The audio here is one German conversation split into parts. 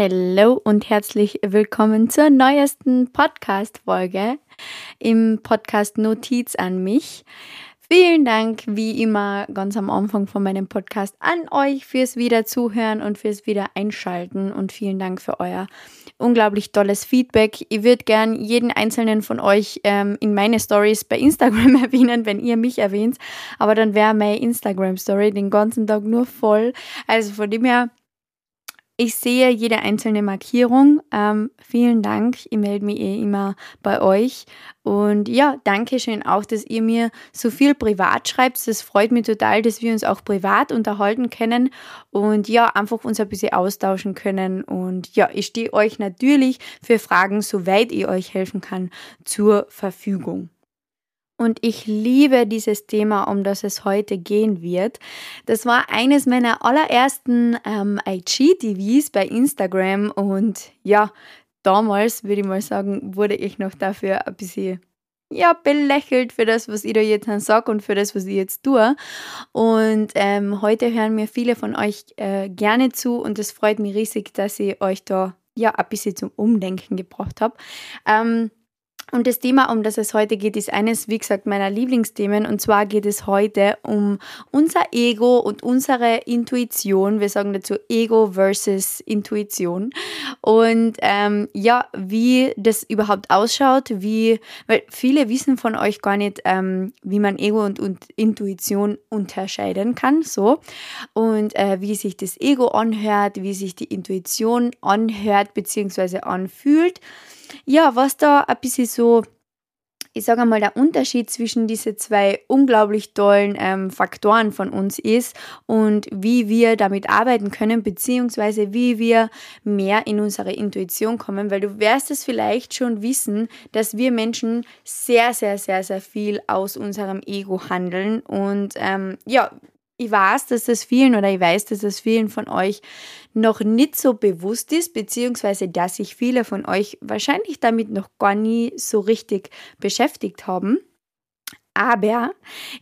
Hallo und herzlich willkommen zur neuesten Podcast-Folge im Podcast Notiz an mich. Vielen Dank, wie immer, ganz am Anfang von meinem Podcast an euch fürs Wiederzuhören und fürs Wiedereinschalten und vielen Dank für euer unglaublich tolles Feedback. Ich würde gern jeden einzelnen von euch ähm, in meine Stories bei Instagram erwähnen, wenn ihr mich erwähnt, aber dann wäre meine Instagram-Story den ganzen Tag nur voll. Also von dem her ich sehe jede einzelne Markierung. Ähm, vielen Dank. Ich melde mich eh immer bei euch. Und ja, danke schön auch, dass ihr mir so viel privat schreibt. Das freut mich total, dass wir uns auch privat unterhalten können und ja, einfach uns ein bisschen austauschen können. Und ja, ich stehe euch natürlich für Fragen, soweit ich euch helfen kann, zur Verfügung. Und ich liebe dieses Thema, um das es heute gehen wird. Das war eines meiner allerersten ähm, IGTVs bei Instagram. Und ja, damals, würde ich mal sagen, wurde ich noch dafür ein bisschen ja, belächelt für das, was ich da jetzt sage und für das, was ich jetzt tue. Und ähm, heute hören mir viele von euch äh, gerne zu und es freut mich riesig, dass ich euch da ja ein bisschen zum Umdenken gebracht habe. Ähm, und das Thema, um das es heute geht, ist eines, wie gesagt, meiner Lieblingsthemen. Und zwar geht es heute um unser Ego und unsere Intuition. Wir sagen dazu Ego versus Intuition. Und ähm, ja, wie das überhaupt ausschaut, wie, weil viele wissen von euch gar nicht, ähm, wie man Ego und, und Intuition unterscheiden kann. So. Und äh, wie sich das Ego anhört, wie sich die Intuition anhört bzw. anfühlt ja, was da ein bisschen so, ich sage mal, der Unterschied zwischen diese zwei unglaublich tollen ähm, Faktoren von uns ist und wie wir damit arbeiten können, beziehungsweise wie wir mehr in unsere Intuition kommen, weil du wirst es vielleicht schon wissen, dass wir Menschen sehr, sehr, sehr, sehr viel aus unserem Ego handeln und ähm, ja, ich weiß, dass das vielen oder ich weiß, dass das vielen von euch noch nicht so bewusst ist, beziehungsweise dass sich viele von euch wahrscheinlich damit noch gar nie so richtig beschäftigt haben. Aber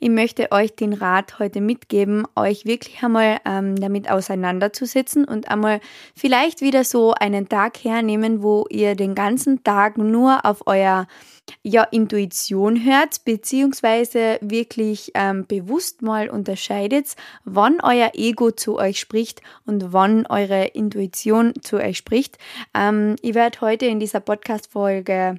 ich möchte euch den Rat heute mitgeben, euch wirklich einmal ähm, damit auseinanderzusetzen und einmal vielleicht wieder so einen Tag hernehmen, wo ihr den ganzen Tag nur auf euer ja, Intuition hört, beziehungsweise wirklich ähm, bewusst mal unterscheidet, wann euer Ego zu euch spricht und wann eure Intuition zu euch spricht. Ähm, ich werde heute in dieser Podcast-Folge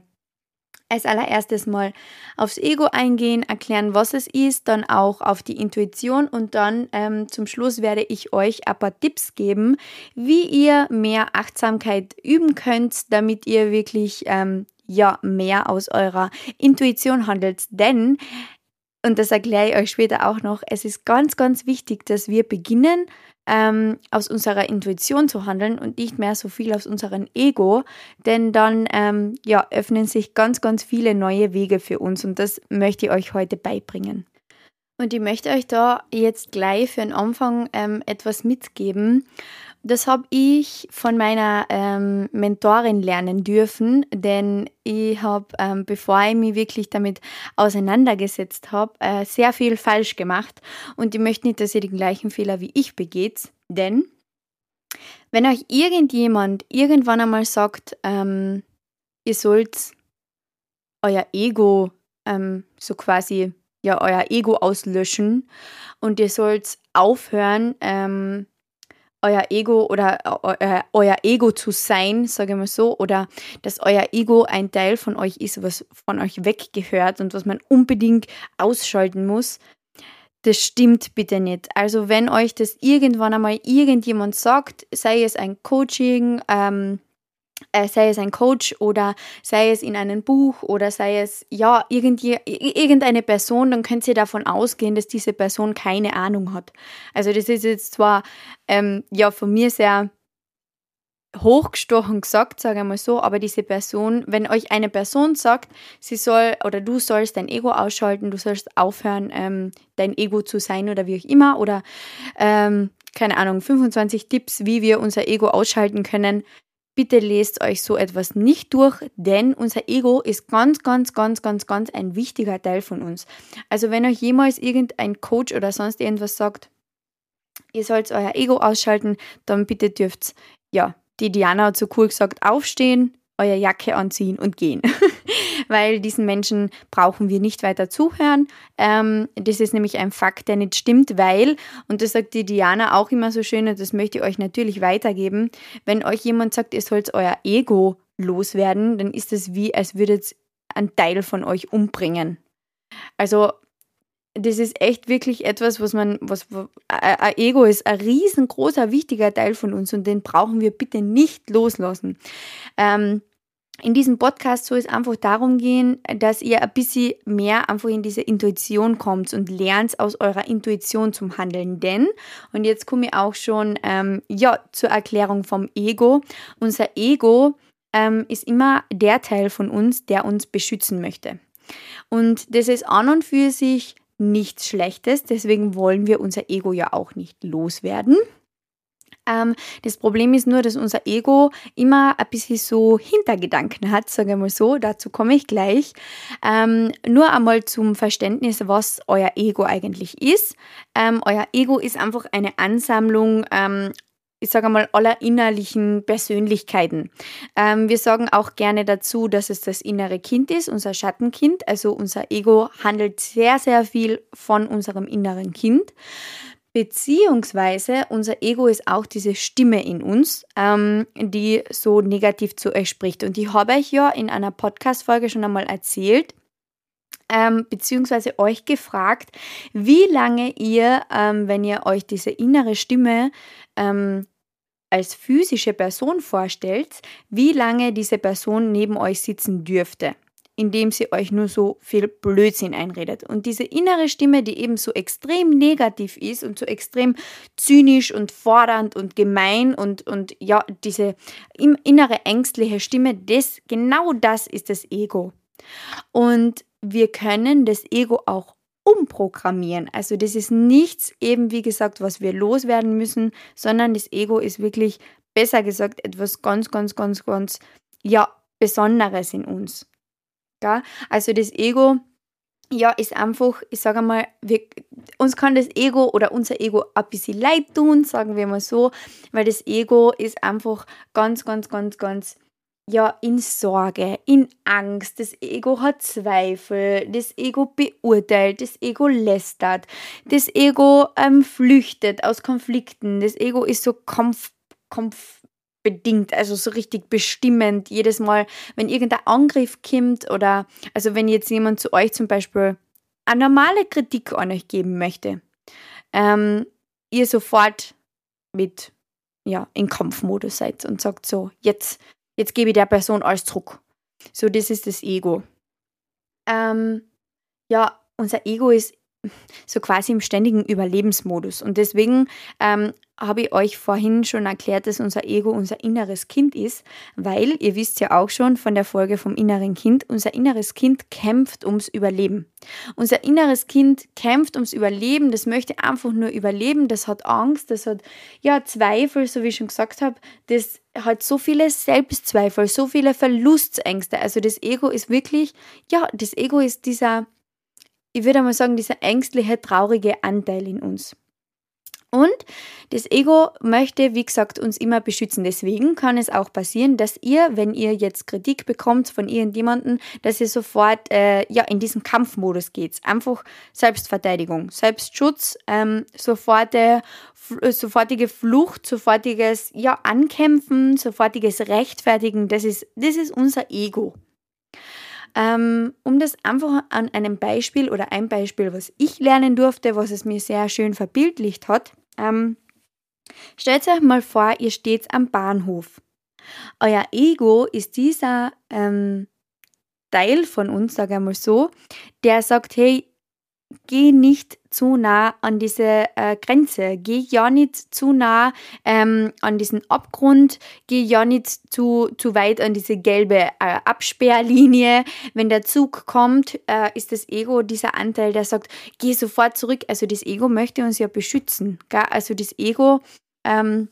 als allererstes mal aufs Ego eingehen, erklären, was es ist, dann auch auf die Intuition und dann ähm, zum Schluss werde ich euch ein paar Tipps geben, wie ihr mehr Achtsamkeit üben könnt, damit ihr wirklich ähm, ja mehr aus eurer Intuition handelt. Denn, und das erkläre ich euch später auch noch, es ist ganz, ganz wichtig, dass wir beginnen, ähm, aus unserer Intuition zu handeln und nicht mehr so viel aus unserem Ego, denn dann ähm, ja, öffnen sich ganz, ganz viele neue Wege für uns und das möchte ich euch heute beibringen. Und ich möchte euch da jetzt gleich für den Anfang ähm, etwas mitgeben. Das habe ich von meiner ähm, Mentorin lernen dürfen, denn ich habe, ähm, bevor ich mich wirklich damit auseinandergesetzt habe, äh, sehr viel falsch gemacht. Und ich möchte nicht, dass ihr den gleichen Fehler wie ich begeht, denn wenn euch irgendjemand irgendwann einmal sagt, ähm, ihr sollt euer Ego ähm, so quasi ja euer Ego auslöschen und ihr sollt aufhören, ähm, euer Ego oder euer, euer Ego zu sein, sage ich mal so, oder dass euer Ego ein Teil von euch ist, was von euch weggehört und was man unbedingt ausschalten muss, das stimmt bitte nicht. Also wenn euch das irgendwann einmal irgendjemand sagt, sei es ein Coaching, ähm, äh, sei es ein Coach oder sei es in einem Buch oder sei es ja irgendeine Person, dann könnt ihr davon ausgehen, dass diese Person keine Ahnung hat. Also das ist jetzt zwar ähm, ja von mir sehr hochgestochen gesagt, sage ich mal so, aber diese Person, wenn euch eine Person sagt, sie soll oder du sollst dein Ego ausschalten, du sollst aufhören, ähm, dein Ego zu sein oder wie auch immer oder ähm, keine Ahnung, 25 Tipps, wie wir unser Ego ausschalten können, Bitte lest euch so etwas nicht durch, denn unser Ego ist ganz, ganz, ganz, ganz, ganz ein wichtiger Teil von uns. Also wenn euch jemals irgendein Coach oder sonst irgendwas sagt, ihr sollt euer Ego ausschalten, dann bitte dürft ja, die Diana hat so cool gesagt, aufstehen, eure Jacke anziehen und gehen. Weil diesen Menschen brauchen wir nicht weiter zuhören. Ähm, das ist nämlich ein Fakt, der nicht stimmt, weil, und das sagt die Diana auch immer so schön, und das möchte ich euch natürlich weitergeben, wenn euch jemand sagt, ihr sollt euer Ego loswerden, dann ist es wie, als würdet ein Teil von euch umbringen. Also das ist echt wirklich etwas, was man, was, ein Ego ist ein riesengroßer, wichtiger Teil von uns und den brauchen wir bitte nicht loslassen. Ähm, in diesem Podcast soll es einfach darum gehen, dass ihr ein bisschen mehr einfach in diese Intuition kommt und lernt aus eurer Intuition zum Handeln. Denn, und jetzt komme ich auch schon ähm, ja, zur Erklärung vom Ego. Unser Ego ähm, ist immer der Teil von uns, der uns beschützen möchte. Und das ist an und für sich nichts Schlechtes, deswegen wollen wir unser Ego ja auch nicht loswerden. Ähm, das Problem ist nur, dass unser Ego immer ein bisschen so Hintergedanken hat, sage ich mal so, dazu komme ich gleich. Ähm, nur einmal zum Verständnis, was euer Ego eigentlich ist. Ähm, euer Ego ist einfach eine Ansammlung ähm, ich sage mal, aller innerlichen Persönlichkeiten. Ähm, wir sagen auch gerne dazu, dass es das innere Kind ist, unser Schattenkind. Also unser Ego handelt sehr, sehr viel von unserem inneren Kind. Beziehungsweise unser Ego ist auch diese Stimme in uns, ähm, die so negativ zu euch spricht. Und die habe ich ja in einer Podcast-Folge schon einmal erzählt, ähm, beziehungsweise euch gefragt, wie lange ihr, ähm, wenn ihr euch diese innere Stimme ähm, als physische Person vorstellt, wie lange diese Person neben euch sitzen dürfte indem sie euch nur so viel Blödsinn einredet. Und diese innere Stimme, die eben so extrem negativ ist und so extrem zynisch und fordernd und gemein und, und ja, diese innere ängstliche Stimme, das, genau das ist das Ego. Und wir können das Ego auch umprogrammieren. Also das ist nichts eben, wie gesagt, was wir loswerden müssen, sondern das Ego ist wirklich, besser gesagt, etwas ganz, ganz, ganz, ganz, ja, Besonderes in uns. Also das Ego, ja, ist einfach, ich sage mal, wir, uns kann das Ego oder unser Ego ein bisschen leid tun, sagen wir mal so, weil das Ego ist einfach ganz, ganz, ganz, ganz, ja, in Sorge, in Angst. Das Ego hat Zweifel, das Ego beurteilt, das Ego lästert, das Ego ähm, flüchtet aus Konflikten, das Ego ist so Kampf, Kampf, bedingt, also so richtig bestimmend. Jedes Mal, wenn irgendein Angriff kommt oder also wenn jetzt jemand zu euch zum Beispiel eine normale Kritik an euch geben möchte, ähm, ihr sofort mit ja, in Kampfmodus seid und sagt so, jetzt, jetzt gebe ich der Person alles zurück. So, das ist das Ego. Ähm, ja, unser Ego ist so quasi im ständigen Überlebensmodus. Und deswegen ähm, habe ich euch vorhin schon erklärt, dass unser Ego unser inneres Kind ist, weil ihr wisst ja auch schon von der Folge vom inneren Kind, unser inneres Kind kämpft ums Überleben. Unser inneres Kind kämpft ums Überleben, das möchte einfach nur überleben, das hat Angst, das hat ja Zweifel, so wie ich schon gesagt habe, das hat so viele Selbstzweifel, so viele Verlustängste. Also das Ego ist wirklich, ja, das Ego ist dieser, ich würde mal sagen, dieser ängstliche, traurige Anteil in uns. Und das Ego möchte, wie gesagt, uns immer beschützen. Deswegen kann es auch passieren, dass ihr, wenn ihr jetzt Kritik bekommt von irgendjemandem, dass ihr sofort äh, ja, in diesen Kampfmodus geht. Einfach Selbstverteidigung, Selbstschutz, ähm, sofortige, sofortige Flucht, sofortiges ja, Ankämpfen, sofortiges Rechtfertigen. Das ist, das ist unser Ego. Ähm, um das einfach an einem Beispiel oder ein Beispiel, was ich lernen durfte, was es mir sehr schön verbildlicht hat. Ähm, stellt euch mal vor, ihr steht am Bahnhof. Euer Ego ist dieser ähm, Teil von uns, sage ich mal so, der sagt, hey, geh nicht zu nah an diese äh, Grenze, geh ja nicht zu nah ähm, an diesen Abgrund, geh ja nicht zu, zu weit an diese gelbe äh, Absperrlinie. Wenn der Zug kommt, äh, ist das Ego dieser Anteil, der sagt, geh sofort zurück. Also das Ego möchte uns ja beschützen. Gell? Also das Ego, ähm,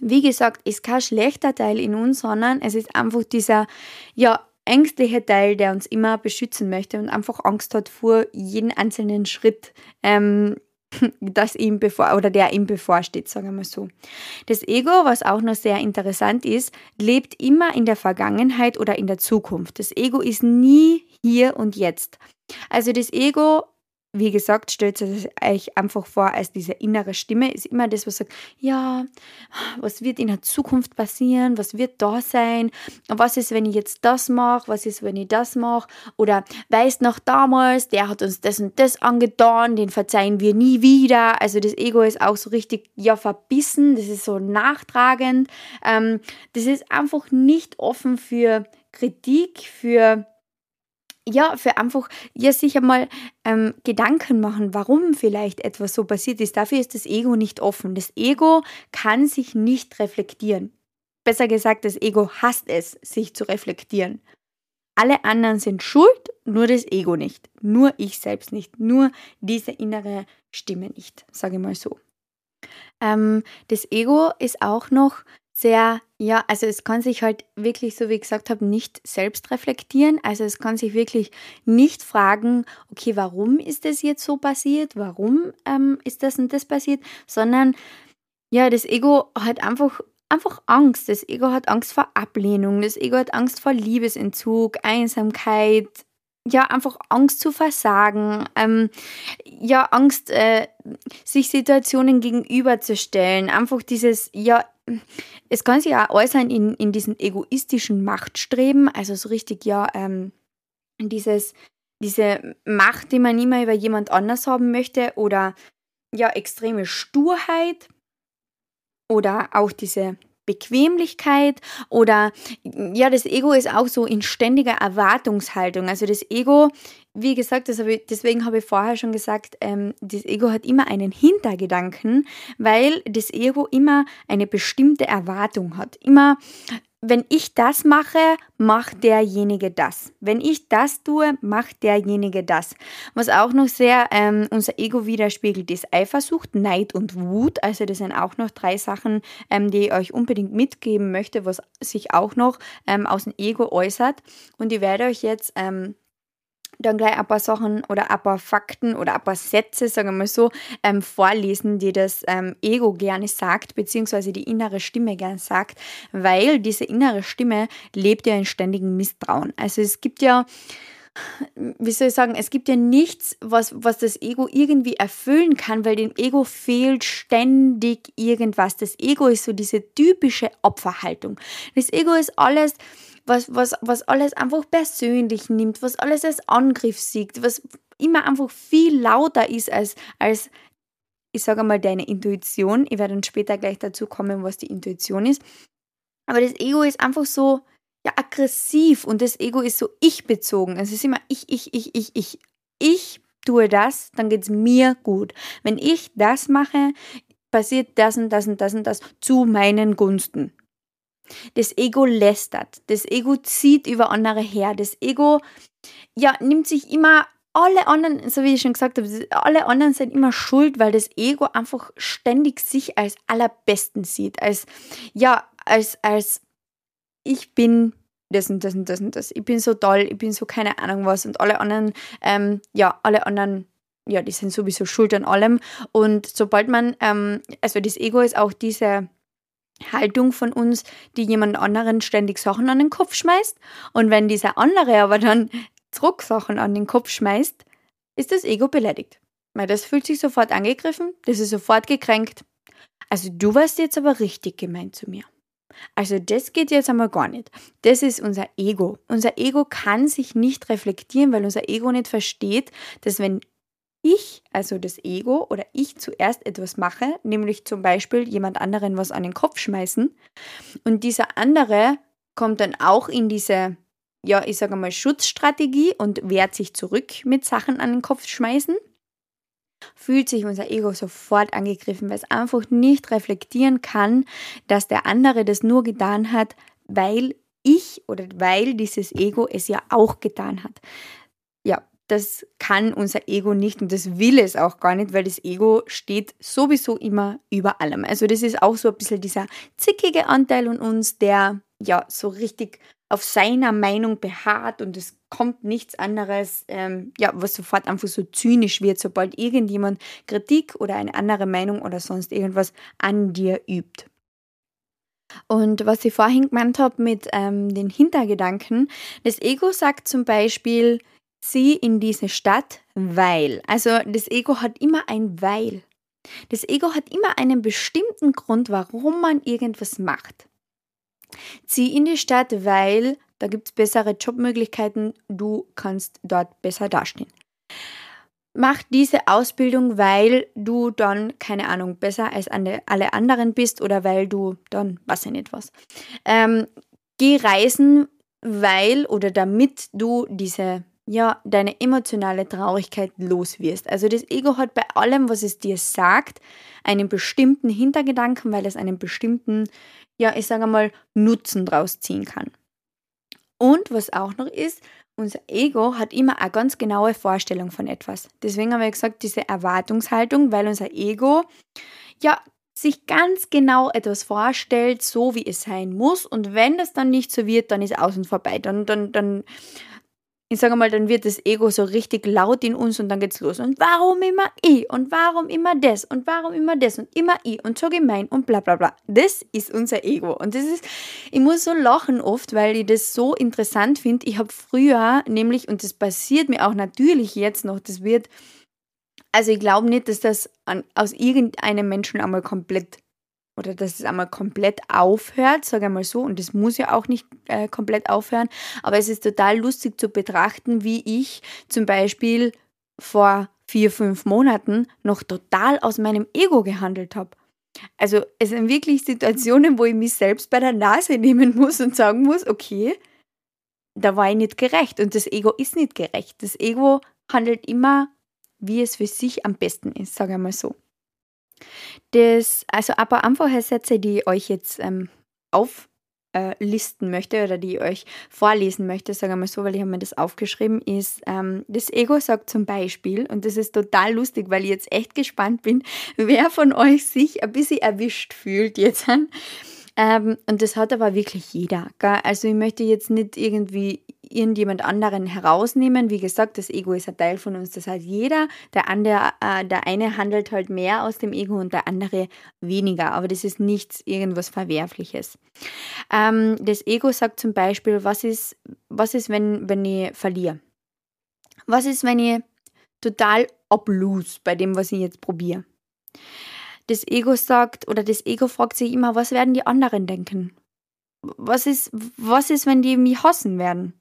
wie gesagt, ist kein schlechter Teil in uns, sondern es ist einfach dieser, ja, ängstliche Teil, der uns immer beschützen möchte und einfach Angst hat vor jedem einzelnen Schritt, ähm, das ihm bevor oder der ihm bevorsteht, sagen wir mal so. Das Ego, was auch noch sehr interessant ist, lebt immer in der Vergangenheit oder in der Zukunft. Das Ego ist nie hier und jetzt. Also das Ego wie gesagt, stellt euch einfach vor, als diese innere Stimme. Ist immer das, was sagt, ja, was wird in der Zukunft passieren, was wird da sein, was ist, wenn ich jetzt das mache, was ist, wenn ich das mache, oder weißt noch damals, der hat uns das und das angetan, den verzeihen wir nie wieder. Also das Ego ist auch so richtig, ja, verbissen, das ist so nachtragend, ähm, das ist einfach nicht offen für Kritik, für ja, für einfach ja, sich einmal ähm, Gedanken machen, warum vielleicht etwas so passiert ist. Dafür ist das Ego nicht offen. Das Ego kann sich nicht reflektieren. Besser gesagt, das Ego hasst es, sich zu reflektieren. Alle anderen sind schuld, nur das Ego nicht. Nur ich selbst nicht. Nur diese innere Stimme nicht, sage ich mal so. Ähm, das Ego ist auch noch sehr, ja, also es kann sich halt wirklich, so wie ich gesagt habe, nicht selbst reflektieren. Also es kann sich wirklich nicht fragen, okay, warum ist das jetzt so passiert? Warum ähm, ist das und das passiert? Sondern ja, das Ego hat einfach einfach Angst. Das Ego hat Angst vor Ablehnung. Das Ego hat Angst vor Liebesentzug, Einsamkeit, ja, einfach Angst zu versagen, ähm, ja, Angst, äh, sich Situationen gegenüberzustellen, einfach dieses, ja, es kann sich auch äußern in, in diesen egoistischen Machtstreben, also so richtig, ja, ähm, dieses, diese Macht, die man immer über jemand anders haben möchte, oder ja, extreme Sturheit, oder auch diese Bequemlichkeit oder ja, das Ego ist auch so in ständiger Erwartungshaltung. Also das Ego, wie gesagt, habe ich, deswegen habe ich vorher schon gesagt, ähm, das Ego hat immer einen Hintergedanken, weil das Ego immer eine bestimmte Erwartung hat. Immer wenn ich das mache, macht derjenige das. Wenn ich das tue, macht derjenige das. Was auch noch sehr ähm, unser Ego widerspiegelt, ist Eifersucht, Neid und Wut. Also das sind auch noch drei Sachen, ähm, die ich euch unbedingt mitgeben möchte, was sich auch noch ähm, aus dem Ego äußert. Und ich werde euch jetzt ähm, dann gleich ein paar Sachen oder ein paar Fakten oder ein paar Sätze, sagen wir mal so, ähm, vorlesen, die das ähm, Ego gerne sagt, beziehungsweise die innere Stimme gerne sagt, weil diese innere Stimme lebt ja in ständigem Misstrauen. Also es gibt ja, wie soll ich sagen, es gibt ja nichts, was, was das Ego irgendwie erfüllen kann, weil dem Ego fehlt ständig irgendwas. Das Ego ist so diese typische Opferhaltung. Das Ego ist alles, was, was, was alles einfach persönlich nimmt, was alles als Angriff sieht, was immer einfach viel lauter ist als, als ich sage mal, deine Intuition. Ich werde dann später gleich dazu kommen, was die Intuition ist. Aber das Ego ist einfach so ja, aggressiv und das Ego ist so ich-bezogen. Es ist immer ich, ich, ich, ich, ich. Ich tue das, dann geht es mir gut. Wenn ich das mache, passiert das und das und das und das zu meinen Gunsten. Das Ego lästert, das Ego zieht über andere her, das Ego ja, nimmt sich immer alle anderen, so wie ich schon gesagt habe, alle anderen sind immer schuld, weil das Ego einfach ständig sich als allerbesten sieht, als ja, als als ich bin das und das und das und das. Ich bin so toll, ich bin so keine Ahnung was und alle anderen, ähm, ja, alle anderen, ja, die sind sowieso schuld an allem. Und sobald man, ähm, also das Ego ist auch diese Haltung von uns, die jemand anderen ständig Sachen an den Kopf schmeißt. Und wenn dieser andere aber dann zurück Sachen an den Kopf schmeißt, ist das Ego beleidigt. Weil das fühlt sich sofort angegriffen, das ist sofort gekränkt. Also du warst jetzt aber richtig gemeint zu mir. Also das geht jetzt einmal gar nicht. Das ist unser Ego. Unser Ego kann sich nicht reflektieren, weil unser Ego nicht versteht, dass wenn ich, also das Ego oder ich zuerst etwas mache, nämlich zum Beispiel jemand anderen was an den Kopf schmeißen und dieser andere kommt dann auch in diese, ja, ich sage mal, Schutzstrategie und wehrt sich zurück mit Sachen an den Kopf schmeißen, fühlt sich unser Ego sofort angegriffen, weil es einfach nicht reflektieren kann, dass der andere das nur getan hat, weil ich oder weil dieses Ego es ja auch getan hat. Ja, das kann unser Ego nicht und das will es auch gar nicht, weil das Ego steht sowieso immer über allem. Also das ist auch so ein bisschen dieser zickige Anteil in uns, der ja so richtig auf seiner Meinung beharrt und es kommt nichts anderes, ähm, ja, was sofort einfach so zynisch wird, sobald irgendjemand Kritik oder eine andere Meinung oder sonst irgendwas an dir übt. Und was ich vorhin gemeint habe mit ähm, den Hintergedanken, das Ego sagt zum Beispiel, sieh in diese Stadt, weil. Also das Ego hat immer ein Weil. Das Ego hat immer einen bestimmten Grund, warum man irgendwas macht. Zieh in die Stadt, weil da gibt es bessere Jobmöglichkeiten, du kannst dort besser dastehen. Mach diese Ausbildung, weil du dann, keine Ahnung, besser als alle anderen bist oder weil du dann, weiß ich nicht was. Ähm, geh reisen, weil oder damit du diese ja, deine emotionale Traurigkeit los wirst. Also das Ego hat bei allem, was es dir sagt, einen bestimmten Hintergedanken, weil es einen bestimmten, ja, ich sage mal, Nutzen draus ziehen kann. Und was auch noch ist, unser Ego hat immer eine ganz genaue Vorstellung von etwas. Deswegen haben wir gesagt, diese Erwartungshaltung, weil unser Ego ja sich ganz genau etwas vorstellt, so wie es sein muss. Und wenn das dann nicht so wird, dann ist außen vorbei. Dann, dann, dann ich sage mal, dann wird das Ego so richtig laut in uns und dann geht's los. Und warum immer ich? Und warum immer das? Und warum immer das? Und immer ich? Und so gemein und bla bla bla. Das ist unser Ego. Und das ist, ich muss so lachen oft, weil ich das so interessant finde. Ich habe früher nämlich, und das passiert mir auch natürlich jetzt noch, das wird, also ich glaube nicht, dass das an, aus irgendeinem Menschen einmal komplett oder dass es einmal komplett aufhört, sage ich mal so, und das muss ja auch nicht äh, komplett aufhören, aber es ist total lustig zu betrachten, wie ich zum Beispiel vor vier, fünf Monaten noch total aus meinem Ego gehandelt habe. Also es sind wirklich Situationen, wo ich mich selbst bei der Nase nehmen muss und sagen muss, okay, da war ich nicht gerecht und das Ego ist nicht gerecht. Das Ego handelt immer, wie es für sich am besten ist, sage ich mal so. Das, also ein paar einfache Sätze, die ich euch jetzt ähm, auflisten möchte oder die ich euch vorlesen möchte, sagen wir mal so, weil ich habe mir das aufgeschrieben, ist, ähm, das Ego sagt zum Beispiel, und das ist total lustig, weil ich jetzt echt gespannt bin, wer von euch sich ein bisschen erwischt fühlt jetzt. Ähm, und das hat aber wirklich jeder. Gell? Also ich möchte jetzt nicht irgendwie irgendjemand anderen herausnehmen. Wie gesagt, das Ego ist ein Teil von uns. Das heißt, jeder, der andere, äh, der eine handelt halt mehr aus dem Ego und der andere weniger. Aber das ist nichts irgendwas Verwerfliches. Ähm, das Ego sagt zum Beispiel, was ist, was ist, wenn, wenn ich verliere? Was ist, wenn ich total ablose bei dem, was ich jetzt probiere? das Ego sagt oder das Ego fragt sich immer, was werden die anderen denken? Was ist, was ist, wenn die mich hassen werden?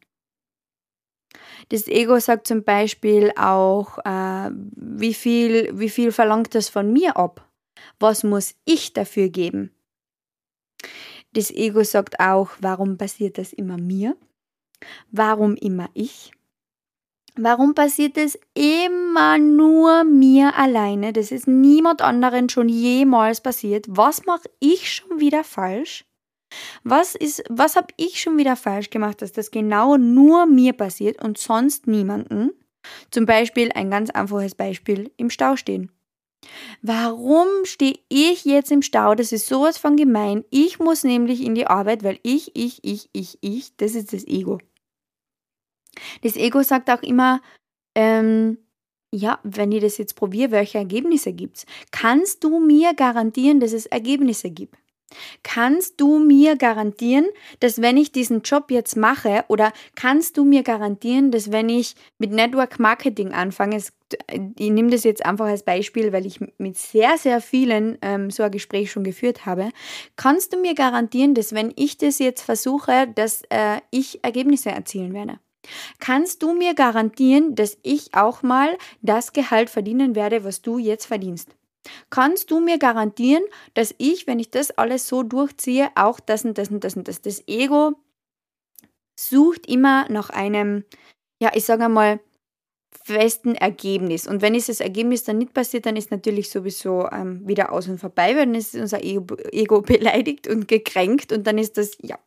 Das Ego sagt zum Beispiel auch, äh, wie, viel, wie viel verlangt das von mir ab? Was muss ich dafür geben? Das Ego sagt auch, warum passiert das immer mir? Warum immer ich? Warum passiert es immer nur mir alleine? Das ist niemand anderen schon jemals passiert. Was mache ich schon wieder falsch? Was ist, was habe ich schon wieder falsch gemacht, dass das genau nur mir passiert und sonst niemanden? Zum Beispiel ein ganz einfaches Beispiel im Stau stehen. Warum stehe ich jetzt im Stau? Das ist sowas von gemein. Ich muss nämlich in die Arbeit, weil ich, ich, ich, ich, ich, das ist das Ego. Das Ego sagt auch immer, ähm, ja, wenn ich das jetzt probiere, welche Ergebnisse gibt es? Kannst du mir garantieren, dass es Ergebnisse gibt? Kannst du mir garantieren, dass wenn ich diesen Job jetzt mache oder kannst du mir garantieren, dass wenn ich mit Network Marketing anfange, ich nehme das jetzt einfach als Beispiel, weil ich mit sehr, sehr vielen ähm, so ein Gespräch schon geführt habe, kannst du mir garantieren, dass wenn ich das jetzt versuche, dass äh, ich Ergebnisse erzielen werde? Kannst du mir garantieren, dass ich auch mal das Gehalt verdienen werde, was du jetzt verdienst? Kannst du mir garantieren, dass ich, wenn ich das alles so durchziehe, auch das und das und das und das? Das Ego sucht immer nach einem, ja, ich sage einmal, festen Ergebnis. Und wenn dieses Ergebnis dann nicht passiert, dann ist natürlich sowieso ähm, wieder aus und vorbei, weil dann ist unser Ego beleidigt und gekränkt und dann ist das, ja,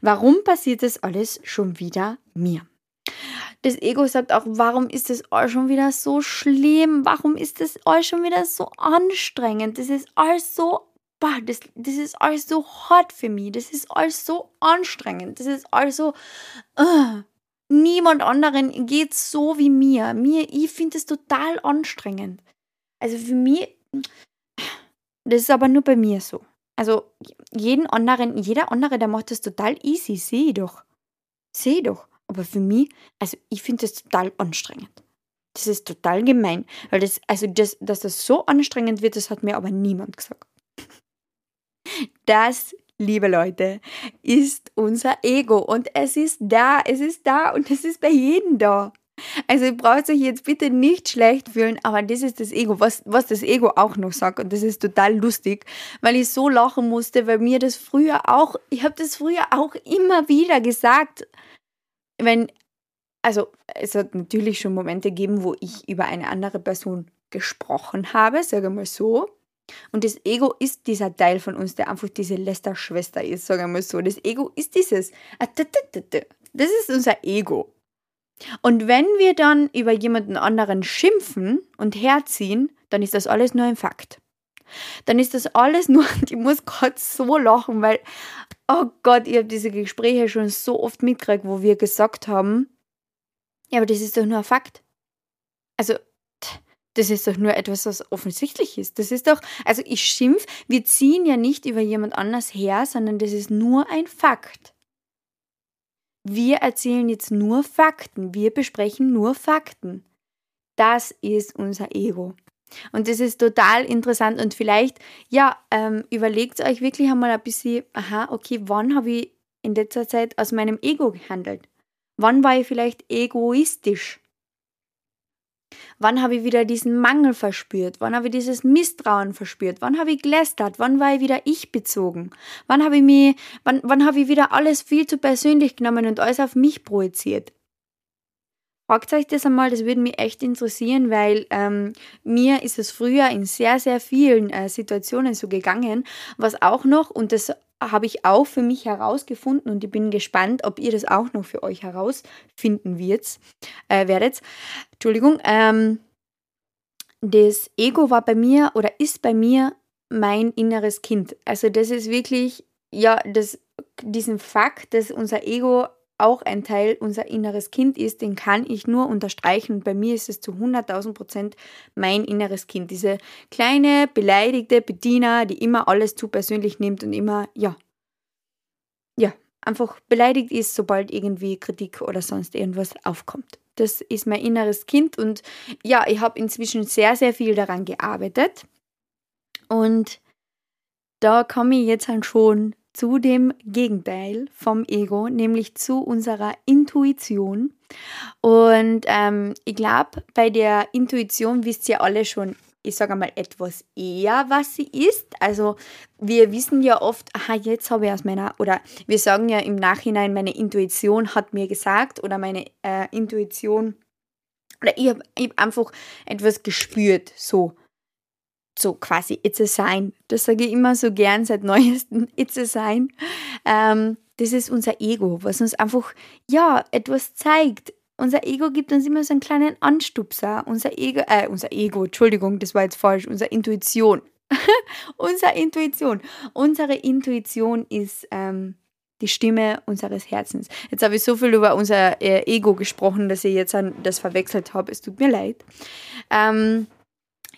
warum passiert das alles schon wieder mir? Das Ego sagt auch, warum ist das alles schon wieder so schlimm? Warum ist das alles schon wieder so anstrengend? Das ist alles so boah, das, das ist alles so hart für mich, das ist alles so anstrengend, das ist alles so, uh, niemand anderen geht so wie mir. Mir, ich finde es total anstrengend. Also für mich, das ist aber nur bei mir so. Also jeden anderen, jeder andere, der macht das total easy, sehe ich doch. Sehe ich doch. Aber für mich, also ich finde das total anstrengend. Das ist total gemein. Weil das, also das, dass das so anstrengend wird, das hat mir aber niemand gesagt. Das, liebe Leute, ist unser Ego. Und es ist da, es ist da und es ist bei jedem da. Also ihr braucht euch jetzt bitte nicht schlecht fühlen, aber das ist das Ego, was, was das Ego auch noch sagt. Und das ist total lustig, weil ich so lachen musste, weil mir das früher auch, ich habe das früher auch immer wieder gesagt, wenn, also es hat natürlich schon Momente gegeben, wo ich über eine andere Person gesprochen habe, sage mal so. Und das Ego ist dieser Teil von uns, der einfach diese Lästerschwester ist, sagen wir mal so. Das Ego ist dieses. Ah, das ist unser Ego. Und wenn wir dann über jemanden anderen schimpfen und herziehen, dann ist das alles nur ein Fakt. Dann ist das alles nur, ich muss gerade so lachen, weil, oh Gott, ich habe diese Gespräche schon so oft mitgekriegt, wo wir gesagt haben, ja, aber das ist doch nur ein Fakt. Also, das ist doch nur etwas, was offensichtlich ist. Das ist doch, also ich schimpf, wir ziehen ja nicht über jemand anders her, sondern das ist nur ein Fakt. Wir erzählen jetzt nur Fakten, wir besprechen nur Fakten. Das ist unser Ego. Und das ist total interessant und vielleicht, ja, ähm, überlegt euch wirklich einmal ein bisschen, aha, okay, wann habe ich in letzter Zeit aus meinem Ego gehandelt? Wann war ich vielleicht egoistisch? Wann habe ich wieder diesen Mangel verspürt? Wann habe ich dieses Misstrauen verspürt? Wann habe ich gelästert? Wann war ich wieder ich bezogen? Wann habe ich mich, wann, wann habe ich wieder alles viel zu persönlich genommen und alles auf mich projiziert? Fragt euch das einmal, das würde mich echt interessieren, weil ähm, mir ist es früher in sehr, sehr vielen äh, Situationen so gegangen, was auch noch, und das habe ich auch für mich herausgefunden und ich bin gespannt, ob ihr das auch noch für euch herausfinden wird, äh, werdet. Entschuldigung. Ähm, das Ego war bei mir oder ist bei mir mein inneres Kind. Also das ist wirklich, ja, das, diesen Fakt, dass unser Ego auch ein Teil unser inneres Kind ist, den kann ich nur unterstreichen. Bei mir ist es zu 100.000 Prozent mein inneres Kind. Diese kleine, beleidigte Bediener, die immer alles zu persönlich nimmt und immer, ja, ja, einfach beleidigt ist, sobald irgendwie Kritik oder sonst irgendwas aufkommt. Das ist mein inneres Kind und ja, ich habe inzwischen sehr, sehr viel daran gearbeitet. Und da komme ich jetzt dann schon zu dem Gegenteil vom Ego, nämlich zu unserer Intuition. Und ähm, ich glaube, bei der Intuition wisst ihr alle schon, ich sage mal etwas eher, was sie ist. Also wir wissen ja oft, aha, jetzt habe ich aus meiner, oder wir sagen ja im Nachhinein, meine Intuition hat mir gesagt oder meine äh, Intuition, oder ich habe hab einfach etwas gespürt, so so quasi It's a Sign. Das sage ich immer so gern seit neuestem It's a Sign. Ähm, das ist unser Ego, was uns einfach, ja, etwas zeigt. Unser Ego gibt uns immer so einen kleinen Anstupser. Unser Ego, äh, unser Ego, Entschuldigung, das war jetzt falsch, unsere Intuition. unsere Intuition. Unsere Intuition ist ähm, die Stimme unseres Herzens. Jetzt habe ich so viel über unser äh, Ego gesprochen, dass ich jetzt das verwechselt habe. Es tut mir leid. Ähm,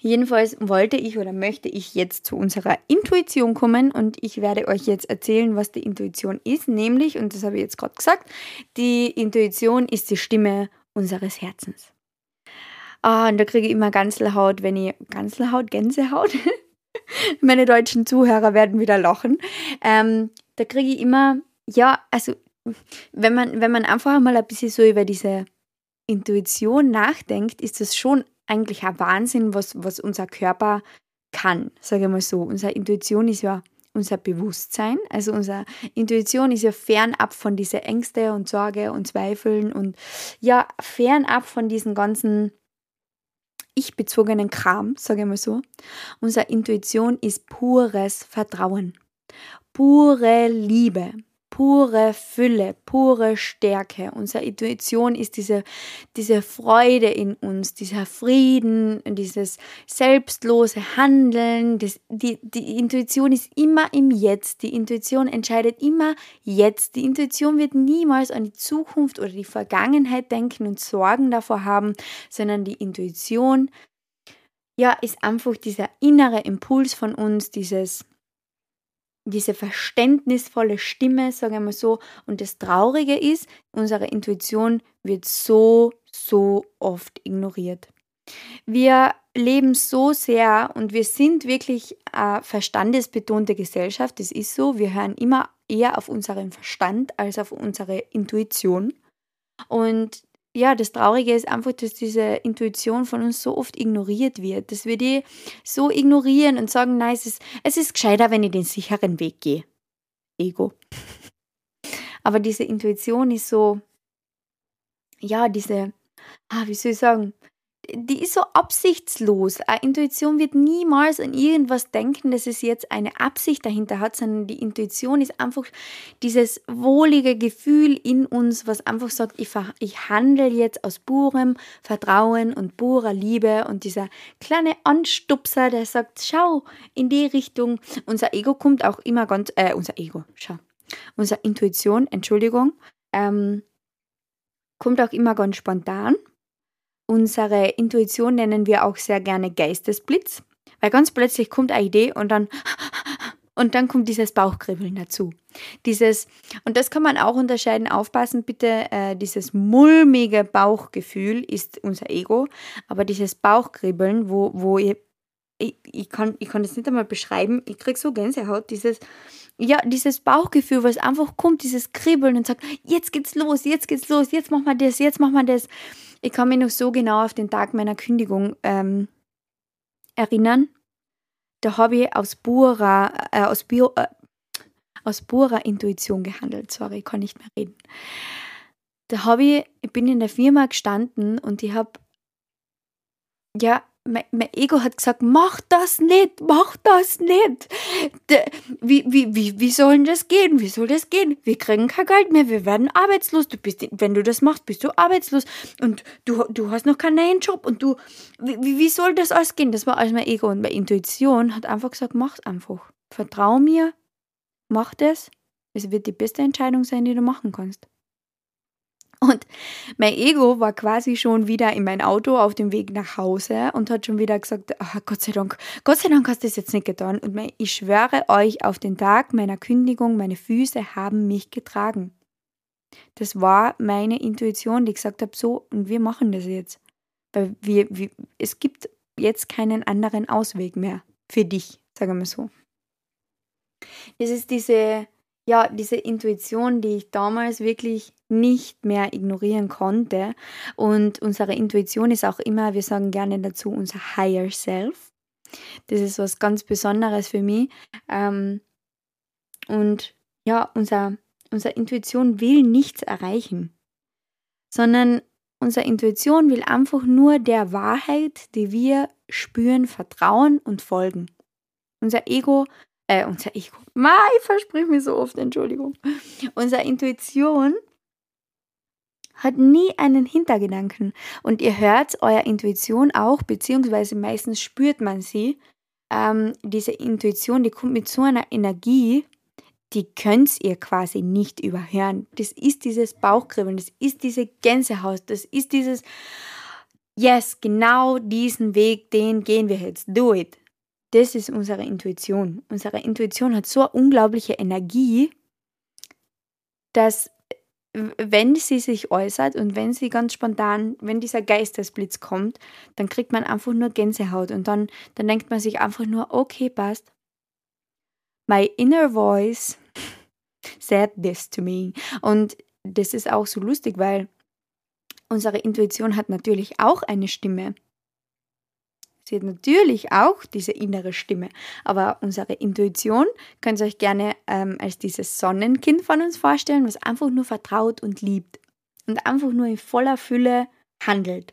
Jedenfalls wollte ich oder möchte ich jetzt zu unserer Intuition kommen und ich werde euch jetzt erzählen, was die Intuition ist. Nämlich, und das habe ich jetzt gerade gesagt, die Intuition ist die Stimme unseres Herzens. Ah, und da kriege ich immer Ganzelhaut, wenn ich Ganzelhaut, Gänsehaut. Meine deutschen Zuhörer werden wieder lachen. Ähm, da kriege ich immer, ja, also wenn man, wenn man einfach mal ein bisschen so über diese Intuition nachdenkt, ist das schon eigentlich ein Wahnsinn, was, was unser Körper kann, sage ich mal so. Unsere Intuition ist ja unser Bewusstsein. Also unsere Intuition ist ja fernab von dieser Ängste und Sorge und Zweifeln und ja, fernab von diesen ganzen ich-bezogenen Kram, sage ich mal so. Unsere Intuition ist pures Vertrauen, pure Liebe, pure Fülle, pure Stärke. Unsere Intuition ist diese, diese Freude in uns, dieser Frieden, dieses selbstlose Handeln. Das, die, die Intuition ist immer im Jetzt. Die Intuition entscheidet immer jetzt. Die Intuition wird niemals an die Zukunft oder die Vergangenheit denken und Sorgen davor haben, sondern die Intuition ja, ist einfach dieser innere Impuls von uns, dieses diese verständnisvolle Stimme, sagen wir mal so. Und das Traurige ist, unsere Intuition wird so, so oft ignoriert. Wir leben so sehr und wir sind wirklich eine verstandesbetonte Gesellschaft. Das ist so. Wir hören immer eher auf unseren Verstand als auf unsere Intuition. Und ja, das Traurige ist einfach, dass diese Intuition von uns so oft ignoriert wird, dass wir die so ignorieren und sagen, nein, es ist, es ist gescheiter, wenn ich den sicheren Weg gehe. Ego. Aber diese Intuition ist so, ja, diese, ah, wie soll ich sagen, die ist so absichtslos. Eine Intuition wird niemals an irgendwas denken, dass es jetzt eine Absicht dahinter hat, sondern die Intuition ist einfach dieses wohlige Gefühl in uns, was einfach sagt, ich, ich handle jetzt aus purem Vertrauen und purer Liebe und dieser kleine Anstupser, der sagt, schau in die Richtung. Unser Ego kommt auch immer ganz, äh, unser Ego, schau, unsere Intuition, Entschuldigung, ähm, kommt auch immer ganz spontan Unsere Intuition nennen wir auch sehr gerne Geistesblitz, weil ganz plötzlich kommt eine Idee und dann und dann kommt dieses Bauchkribbeln dazu. Dieses, und das kann man auch unterscheiden, aufpassen bitte, äh, dieses mulmige Bauchgefühl ist unser Ego, aber dieses Bauchkribbeln, wo, wo ihr, ich, ich, kann, ich kann das nicht einmal beschreiben, ich kriege so Gänsehaut, dieses, ja, dieses Bauchgefühl, was einfach kommt, dieses Kribbeln und sagt, jetzt geht's los, jetzt geht's los, jetzt machen wir das, jetzt machen wir das. Ich kann mich noch so genau auf den Tag meiner Kündigung ähm, erinnern. Da habe ich aus purer, äh, aus, Bio, äh, aus purer Intuition gehandelt. Sorry, ich kann nicht mehr reden. Da habe ich, ich bin in der Firma gestanden und ich habe ja mein, Ego hat gesagt, mach das nicht, mach das nicht. Wie, wie, wie, wie soll das gehen? Wie soll das gehen? Wir kriegen kein Geld mehr, wir werden arbeitslos. Du bist, wenn du das machst, bist du arbeitslos. Und du, du hast noch keinen Job. Und du, wie, wie soll das alles gehen? Das war alles mein Ego. Und meine Intuition hat einfach gesagt, mach's einfach. Vertrau mir, mach das. Es wird die beste Entscheidung sein, die du machen kannst. Und mein Ego war quasi schon wieder in mein Auto auf dem Weg nach Hause und hat schon wieder gesagt, oh, Gott sei Dank, Gott sei Dank hast du das jetzt nicht getan. Und ich schwöre euch, auf den Tag meiner Kündigung, meine Füße haben mich getragen. Das war meine Intuition, die gesagt hat, so, und wir machen das jetzt. Weil wir, wir, es gibt jetzt keinen anderen Ausweg mehr für dich, sagen wir so. Das ist diese ja, diese Intuition, die ich damals wirklich nicht mehr ignorieren konnte. Und unsere Intuition ist auch immer, wir sagen gerne dazu, unser Higher Self. Das ist was ganz Besonderes für mich. Ähm, und ja, unser, unsere Intuition will nichts erreichen, sondern unsere Intuition will einfach nur der Wahrheit, die wir spüren, vertrauen und folgen. Unser Ego äh, unser Ego, Ma, ich versprich mir so oft, Entschuldigung. Unsere Intuition hat nie einen Hintergedanken. Und ihr hört euer Intuition auch, beziehungsweise meistens spürt man sie. Ähm, diese Intuition, die kommt mit so einer Energie, die könnt ihr quasi nicht überhören. Das ist dieses Bauchkribbeln, das ist diese Gänsehaut, das ist dieses, yes, genau diesen Weg, den gehen wir jetzt, do it. Das ist unsere Intuition. Unsere Intuition hat so unglaubliche Energie, dass wenn sie sich äußert und wenn sie ganz spontan, wenn dieser Geistesblitz kommt, dann kriegt man einfach nur Gänsehaut und dann, dann denkt man sich einfach nur, okay, passt. My inner voice said this to me. Und das ist auch so lustig, weil unsere Intuition hat natürlich auch eine Stimme. Sie hat natürlich auch diese innere Stimme, aber unsere Intuition könnt ihr euch gerne ähm, als dieses Sonnenkind von uns vorstellen, was einfach nur vertraut und liebt und einfach nur in voller Fülle handelt.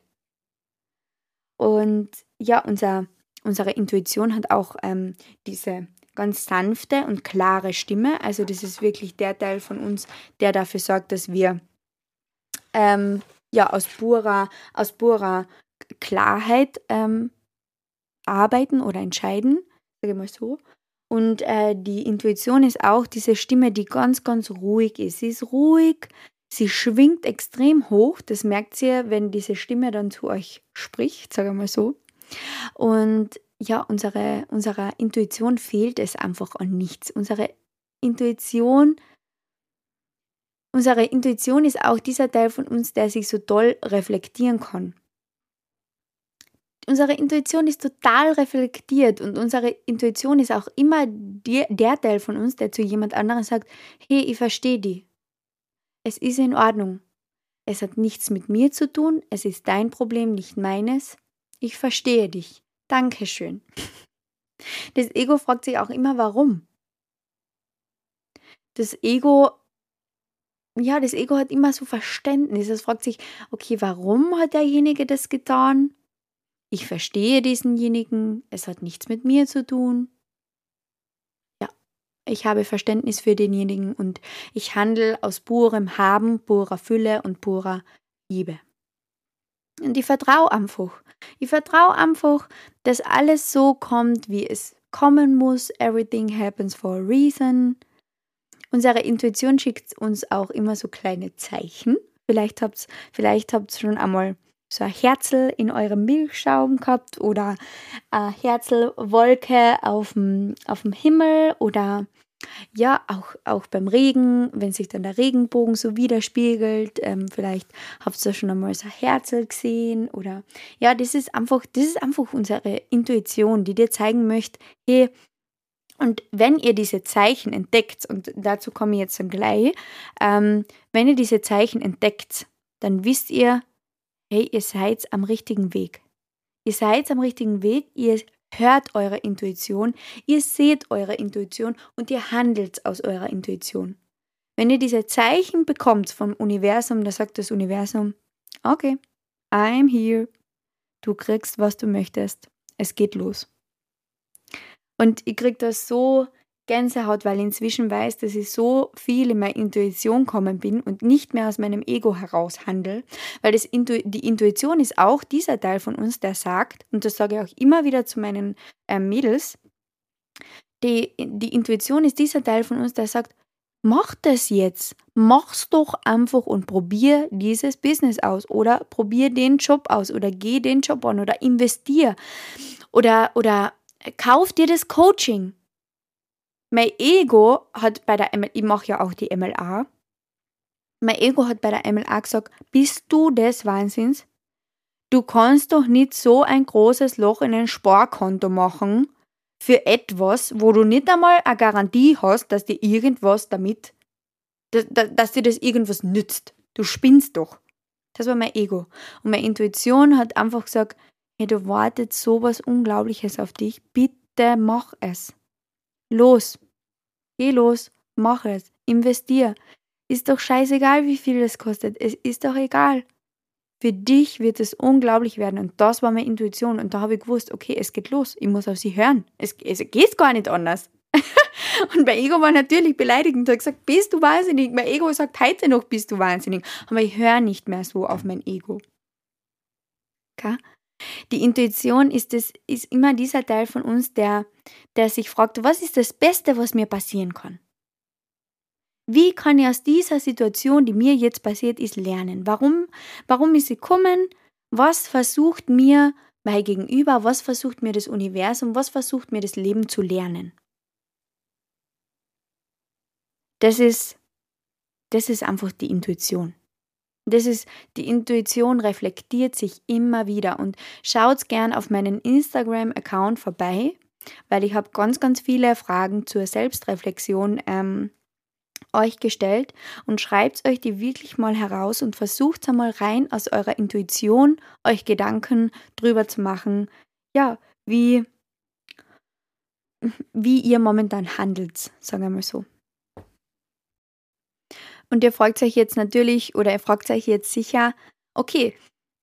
Und ja, unser, unsere Intuition hat auch ähm, diese ganz sanfte und klare Stimme. Also das ist wirklich der Teil von uns, der dafür sorgt, dass wir ähm, ja aus purer, aus purer Klarheit ähm, arbeiten oder entscheiden, sage ich mal so. Und äh, die Intuition ist auch diese Stimme, die ganz, ganz ruhig ist. Sie ist ruhig, sie schwingt extrem hoch. Das merkt ihr, wenn diese Stimme dann zu euch spricht, sage ich mal so. Und ja, unsere, unserer Intuition fehlt es einfach an nichts. Unsere Intuition, unsere Intuition ist auch dieser Teil von uns, der sich so toll reflektieren kann. Unsere Intuition ist total reflektiert und unsere Intuition ist auch immer der, der Teil von uns, der zu jemand anderem sagt, hey, ich verstehe dich. Es ist in Ordnung. Es hat nichts mit mir zu tun, es ist dein Problem, nicht meines. Ich verstehe dich. Dankeschön. Das Ego fragt sich auch immer, warum. Das Ego, ja, das Ego hat immer so Verständnis. Es fragt sich, okay, warum hat derjenige das getan? Ich verstehe diesenjenigen, es hat nichts mit mir zu tun. Ja, ich habe Verständnis für denjenigen und ich handle aus purem Haben, purer Fülle und purer Liebe. Und ich vertraue einfach. Ich vertraue einfach, dass alles so kommt, wie es kommen muss. Everything happens for a reason. Unsere Intuition schickt uns auch immer so kleine Zeichen. Vielleicht habt ihr vielleicht habt's schon einmal so ein Herzl in eurem Milchschaum gehabt oder eine Herzlwolke auf dem, auf dem Himmel oder ja, auch, auch beim Regen, wenn sich dann der Regenbogen so widerspiegelt, ähm, vielleicht habt ihr schon einmal so ein Herzl gesehen oder ja, das ist einfach, das ist einfach unsere Intuition, die dir zeigen möchte, hey, und wenn ihr diese Zeichen entdeckt, und dazu komme ich jetzt dann gleich, ähm, wenn ihr diese Zeichen entdeckt, dann wisst ihr, hey, ihr seid am richtigen Weg. Ihr seid am richtigen Weg, ihr hört eure Intuition, ihr seht eure Intuition und ihr handelt aus eurer Intuition. Wenn ihr diese Zeichen bekommt vom Universum, da sagt das Universum, okay, I'm here. Du kriegst, was du möchtest. Es geht los. Und ich krieg das so Gänsehaut, weil ich inzwischen weiß, dass ich so viel in meine Intuition kommen bin und nicht mehr aus meinem Ego heraus handle, weil das Intu die Intuition ist auch dieser Teil von uns, der sagt, und das sage ich auch immer wieder zu meinen äh, Mädels, die, die Intuition ist dieser Teil von uns, der sagt, mach das jetzt, mach's doch einfach und probier dieses Business aus oder probier den Job aus oder geh den Job an oder investier oder, oder kauf dir das Coaching mein Ego hat bei der MLA, ich mache ja auch die MLA, mein Ego hat bei der MLA gesagt, bist du des Wahnsinns? Du kannst doch nicht so ein großes Loch in ein Sparkonto machen für etwas, wo du nicht einmal eine Garantie hast, dass dir irgendwas damit, dass, dass dir das irgendwas nützt. Du spinnst doch. Das war mein Ego. Und meine Intuition hat einfach gesagt, hey, du wartet so was Unglaubliches auf dich, bitte mach es. Los, geh los, mach es, investier. Ist doch scheißegal, wie viel es kostet. Es ist doch egal. Für dich wird es unglaublich werden. Und das war meine Intuition. Und da habe ich gewusst, okay, es geht los. Ich muss auf sie hören. Es, es geht gar nicht anders. und mein Ego war natürlich beleidigend. Er hat gesagt, bist du wahnsinnig? Mein Ego sagt heute noch, bist du wahnsinnig. Aber ich höre nicht mehr so auf mein Ego. Okay? Die Intuition ist, das, ist immer dieser Teil von uns, der, der sich fragt, was ist das Beste, was mir passieren kann? Wie kann ich aus dieser Situation, die mir jetzt passiert ist, lernen? Warum, warum ist sie gekommen? Was versucht mir mein Gegenüber? Was versucht mir das Universum? Was versucht mir das Leben zu lernen? Das ist, das ist einfach die Intuition. Das ist, die Intuition reflektiert sich immer wieder. Und schaut gern auf meinen Instagram-Account vorbei, weil ich habe ganz, ganz viele Fragen zur Selbstreflexion ähm, euch gestellt. Und schreibt euch die wirklich mal heraus und versucht einmal rein aus eurer Intuition euch Gedanken drüber zu machen, ja, wie, wie ihr momentan handelt, sagen wir mal so. Und ihr fragt euch jetzt natürlich oder ihr fragt euch jetzt sicher, okay,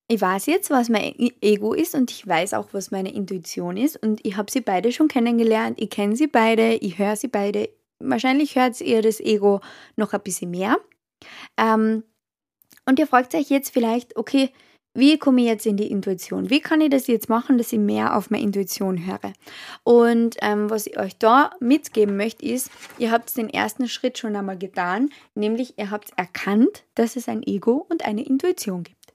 ich weiß jetzt, was mein Ego ist und ich weiß auch, was meine Intuition ist und ich habe sie beide schon kennengelernt. Ich kenne sie beide, ich höre sie beide. Wahrscheinlich hört ihr das Ego noch ein bisschen mehr. Ähm, und ihr fragt euch jetzt vielleicht, okay, wie komme ich jetzt in die Intuition? Wie kann ich das jetzt machen, dass ich mehr auf meine Intuition höre? Und ähm, was ich euch da mitgeben möchte, ist, ihr habt den ersten Schritt schon einmal getan, nämlich ihr habt erkannt, dass es ein Ego und eine Intuition gibt.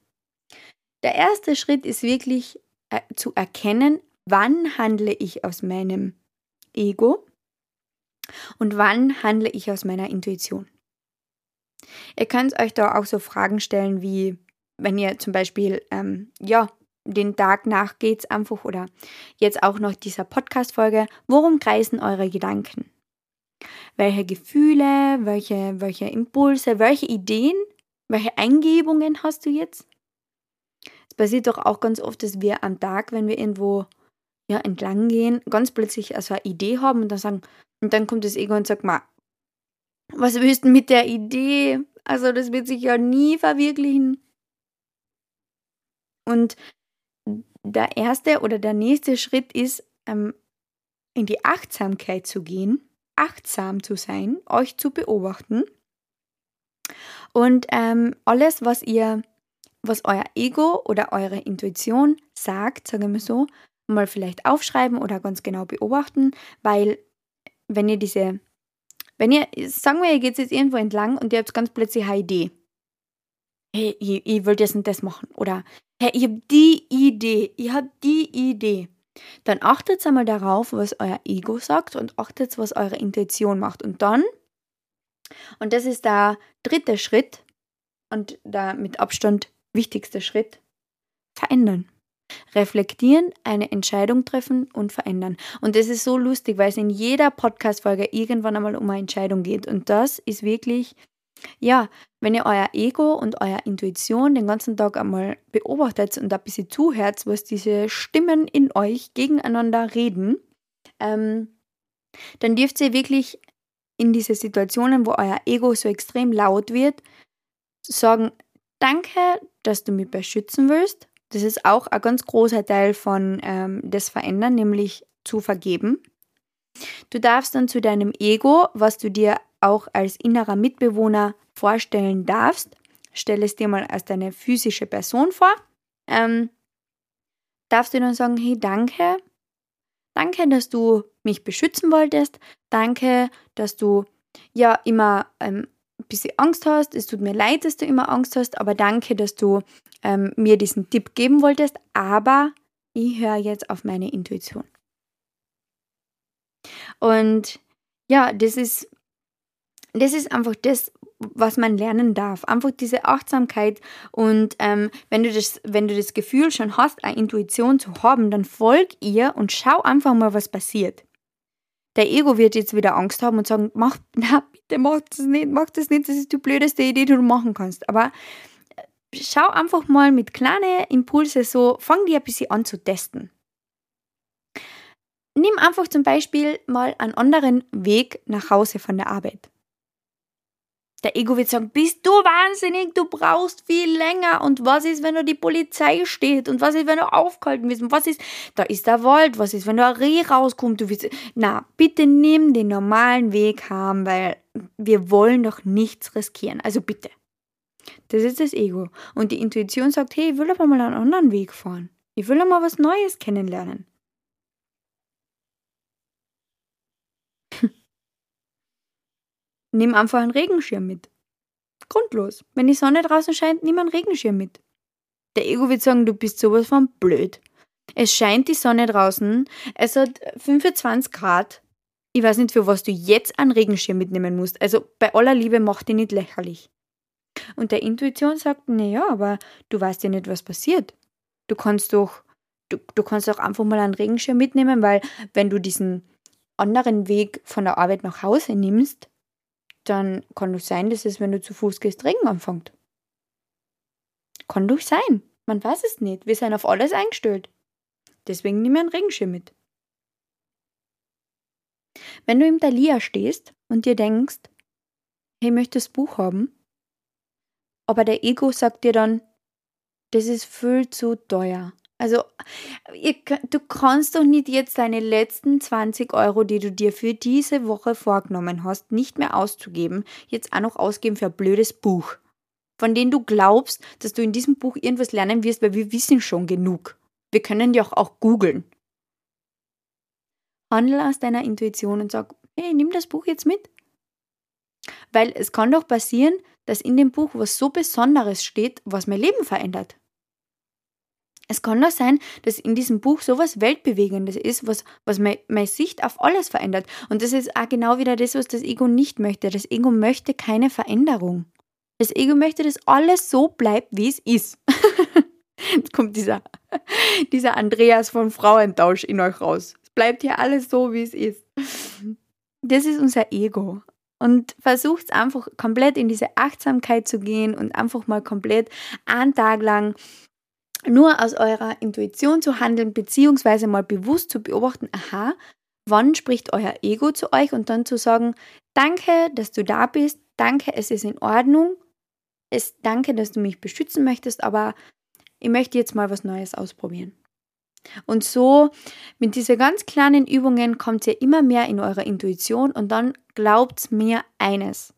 Der erste Schritt ist wirklich äh, zu erkennen, wann handle ich aus meinem Ego und wann handle ich aus meiner Intuition. Ihr könnt euch da auch so Fragen stellen wie, wenn ihr zum Beispiel, ähm, ja, den Tag nach geht's einfach oder jetzt auch noch dieser Podcast-Folge, worum kreisen eure Gedanken? Welche Gefühle, welche, welche Impulse, welche Ideen, welche Eingebungen hast du jetzt? Es passiert doch auch ganz oft, dass wir am Tag, wenn wir irgendwo ja, entlang gehen, ganz plötzlich also eine Idee haben und dann sagen, und dann kommt das Ego und sagt, ma, was willst du mit der Idee? Also das wird sich ja nie verwirklichen. Und der erste oder der nächste Schritt ist, ähm, in die Achtsamkeit zu gehen, achtsam zu sein, euch zu beobachten und ähm, alles, was ihr, was euer Ego oder eure Intuition sagt, sagen wir so, mal vielleicht aufschreiben oder ganz genau beobachten, weil wenn ihr diese wenn ihr, sagen wir, ihr geht jetzt irgendwo entlang und ihr habt ganz plötzlich eine Idee. Hey, ich, ich will das und das machen. Oder, hey, ich habe die Idee. Ich habe die Idee. Dann achtet einmal darauf, was euer Ego sagt und achtet, was eure Intuition macht. Und dann, und das ist der dritte Schritt und der mit Abstand wichtigste Schritt, verändern reflektieren, eine Entscheidung treffen und verändern. Und das ist so lustig, weil es in jeder Podcast-Folge irgendwann einmal um eine Entscheidung geht. Und das ist wirklich, ja, wenn ihr euer Ego und euer Intuition den ganzen Tag einmal beobachtet und ein bisschen zuhört, was diese Stimmen in euch gegeneinander reden, ähm, dann dürft ihr wirklich in diese Situationen, wo euer Ego so extrem laut wird, sagen, danke, dass du mich beschützen willst das ist auch ein ganz großer Teil von ähm, das Verändern, nämlich zu vergeben. Du darfst dann zu deinem Ego, was du dir auch als innerer Mitbewohner vorstellen darfst, stell es dir mal als deine physische Person vor, ähm, darfst du dann sagen, hey, danke, danke, dass du mich beschützen wolltest, danke, dass du ja immer ähm, ein bisschen Angst hast. Es tut mir leid, dass du immer Angst hast, aber danke, dass du ähm, mir diesen Tipp geben wolltest. Aber ich höre jetzt auf meine Intuition. Und ja, das ist, das ist einfach das, was man lernen darf. Einfach diese Achtsamkeit. Und ähm, wenn, du das, wenn du das Gefühl schon hast, eine Intuition zu haben, dann folg ihr und schau einfach mal, was passiert. Der Ego wird jetzt wieder Angst haben und sagen, mach, na, bitte mach das nicht, mach das nicht, das ist die blödeste Idee, die du machen kannst. Aber äh, schau einfach mal mit kleinen Impulse so, fang die ein bisschen an zu testen. Nimm einfach zum Beispiel mal einen anderen Weg nach Hause von der Arbeit. Der Ego wird sagen, bist du wahnsinnig, du brauchst viel länger. Und was ist, wenn da die Polizei steht? Und was ist, wenn du aufgehalten wirst? Und was ist, da ist der Wald. Was ist, wenn da ein Reh rauskommt? Du willst, na, bitte nimm den normalen Weg haben, weil wir wollen doch nichts riskieren. Also bitte. Das ist das Ego. Und die Intuition sagt, hey, ich will aber mal einen anderen Weg fahren. Ich will mal was Neues kennenlernen. Nimm einfach einen Regenschirm mit. Grundlos. Wenn die Sonne draußen scheint, nimm einen Regenschirm mit. Der Ego wird sagen, du bist sowas von blöd. Es scheint die Sonne draußen, es hat 25 Grad. Ich weiß nicht, für was du jetzt einen Regenschirm mitnehmen musst. Also bei aller Liebe mach dich nicht lächerlich. Und der Intuition sagt, naja, aber du weißt ja nicht, was passiert. Du kannst doch, du, du kannst doch einfach mal einen Regenschirm mitnehmen, weil wenn du diesen anderen Weg von der Arbeit nach Hause nimmst, dann kann doch sein, dass es, wenn du zu Fuß gehst, Regen anfängt. Kann doch sein. Man weiß es nicht. Wir sind auf alles eingestellt. Deswegen nimm einen Regenschirm mit. Wenn du im Thalia stehst und dir denkst, hey, ich möchte das Buch haben, aber der Ego sagt dir dann, Das ist viel zu teuer. Also, ihr, du kannst doch nicht jetzt deine letzten 20 Euro, die du dir für diese Woche vorgenommen hast, nicht mehr auszugeben, jetzt auch noch ausgeben für ein blödes Buch, von dem du glaubst, dass du in diesem Buch irgendwas lernen wirst, weil wir wissen schon genug. Wir können ja auch, auch googeln. Handel aus deiner Intuition und sag, hey, nimm das Buch jetzt mit. Weil es kann doch passieren, dass in dem Buch was so Besonderes steht, was mein Leben verändert. Es kann doch sein, dass in diesem Buch so was Weltbewegendes ist, was, was meine, meine Sicht auf alles verändert. Und das ist auch genau wieder das, was das Ego nicht möchte. Das Ego möchte keine Veränderung. Das Ego möchte, dass alles so bleibt, wie es ist. Jetzt kommt dieser, dieser Andreas von Frauentausch in euch raus. Es bleibt hier alles so, wie es ist. Das ist unser Ego. Und versucht einfach komplett in diese Achtsamkeit zu gehen und einfach mal komplett einen Tag lang nur aus eurer Intuition zu handeln, beziehungsweise mal bewusst zu beobachten, aha, wann spricht euer Ego zu euch und dann zu sagen, danke, dass du da bist, danke, es ist in Ordnung, es danke, dass du mich beschützen möchtest, aber ich möchte jetzt mal was Neues ausprobieren. Und so mit diesen ganz kleinen Übungen kommt ihr immer mehr in eure Intuition und dann glaubt mir eines.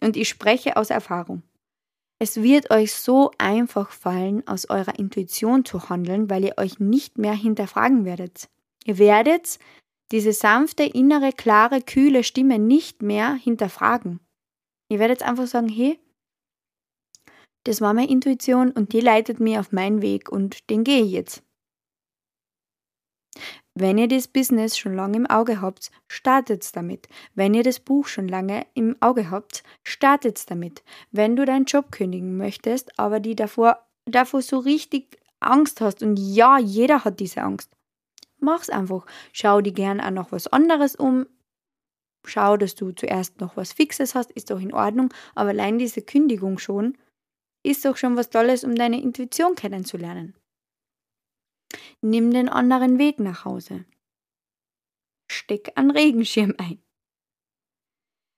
Und ich spreche aus Erfahrung. Es wird euch so einfach fallen, aus eurer Intuition zu handeln, weil ihr euch nicht mehr hinterfragen werdet. Ihr werdet diese sanfte, innere, klare, kühle Stimme nicht mehr hinterfragen. Ihr werdet einfach sagen, hey, das war meine Intuition und die leitet mich auf meinen Weg und den gehe ich jetzt. Wenn ihr das Business schon lange im Auge habt, startet damit. Wenn ihr das Buch schon lange im Auge habt, startet damit. Wenn du deinen Job kündigen möchtest, aber die davor, davor so richtig Angst hast, und ja, jeder hat diese Angst, mach's einfach. Schau dir gern auch noch was anderes um. Schau, dass du zuerst noch was Fixes hast, ist doch in Ordnung, aber allein diese Kündigung schon ist doch schon was Tolles, um deine Intuition kennenzulernen. Nimm den anderen Weg nach Hause. Steck einen Regenschirm ein.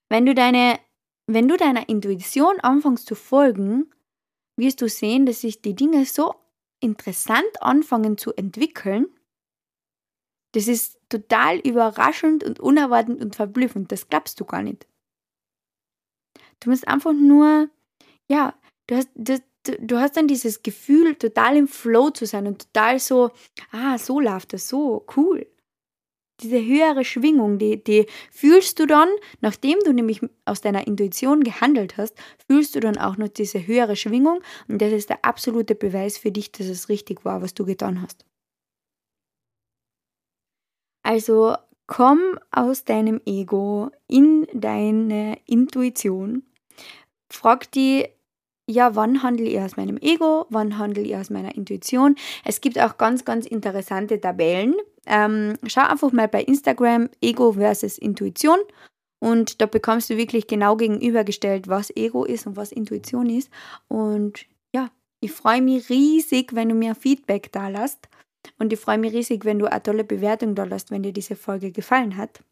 Wenn du, deine, wenn du deiner Intuition anfängst zu folgen, wirst du sehen, dass sich die Dinge so interessant anfangen zu entwickeln. Das ist total überraschend und unerwartend und verblüffend. Das glaubst du gar nicht. Du musst einfach nur, ja, du hast, das, du, hast dann dieses Gefühl, total im Flow zu sein und total so, ah, so läuft das, so, cool. Diese höhere Schwingung, die, die fühlst du dann, nachdem du nämlich aus deiner Intuition gehandelt hast, fühlst du dann auch noch diese höhere Schwingung und das ist der absolute Beweis für dich, dass es richtig war, was du getan hast. Also komm aus deinem Ego in deine Intuition. Frag die ja, wann handle ich aus meinem Ego, wann handle ich aus meiner Intuition. Es gibt auch ganz, ganz interessante Tabellen. Ähm, schau einfach mal bei Instagram Ego versus Intuition und da bekommst du wirklich genau gegenübergestellt, was Ego ist und was Intuition ist. Und ja, ich freue mich riesig, wenn du mir Feedback da lässt. Und ich freue mich riesig, wenn du eine tolle Bewertung da lässt, wenn dir diese Folge gefallen hat.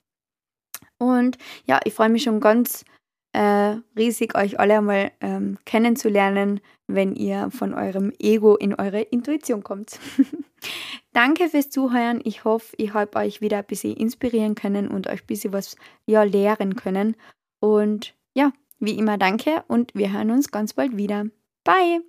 Und ja, ich freue mich schon ganz äh, riesig, euch alle einmal ähm, kennenzulernen, wenn ihr von eurem Ego in eure Intuition kommt. Danke fürs Zuhören. Ich hoffe, ich habe euch wieder ein bisschen inspirieren können und euch ein bisschen was ja, lehren können. Und ja, wie immer danke und wir hören uns ganz bald wieder. Bye!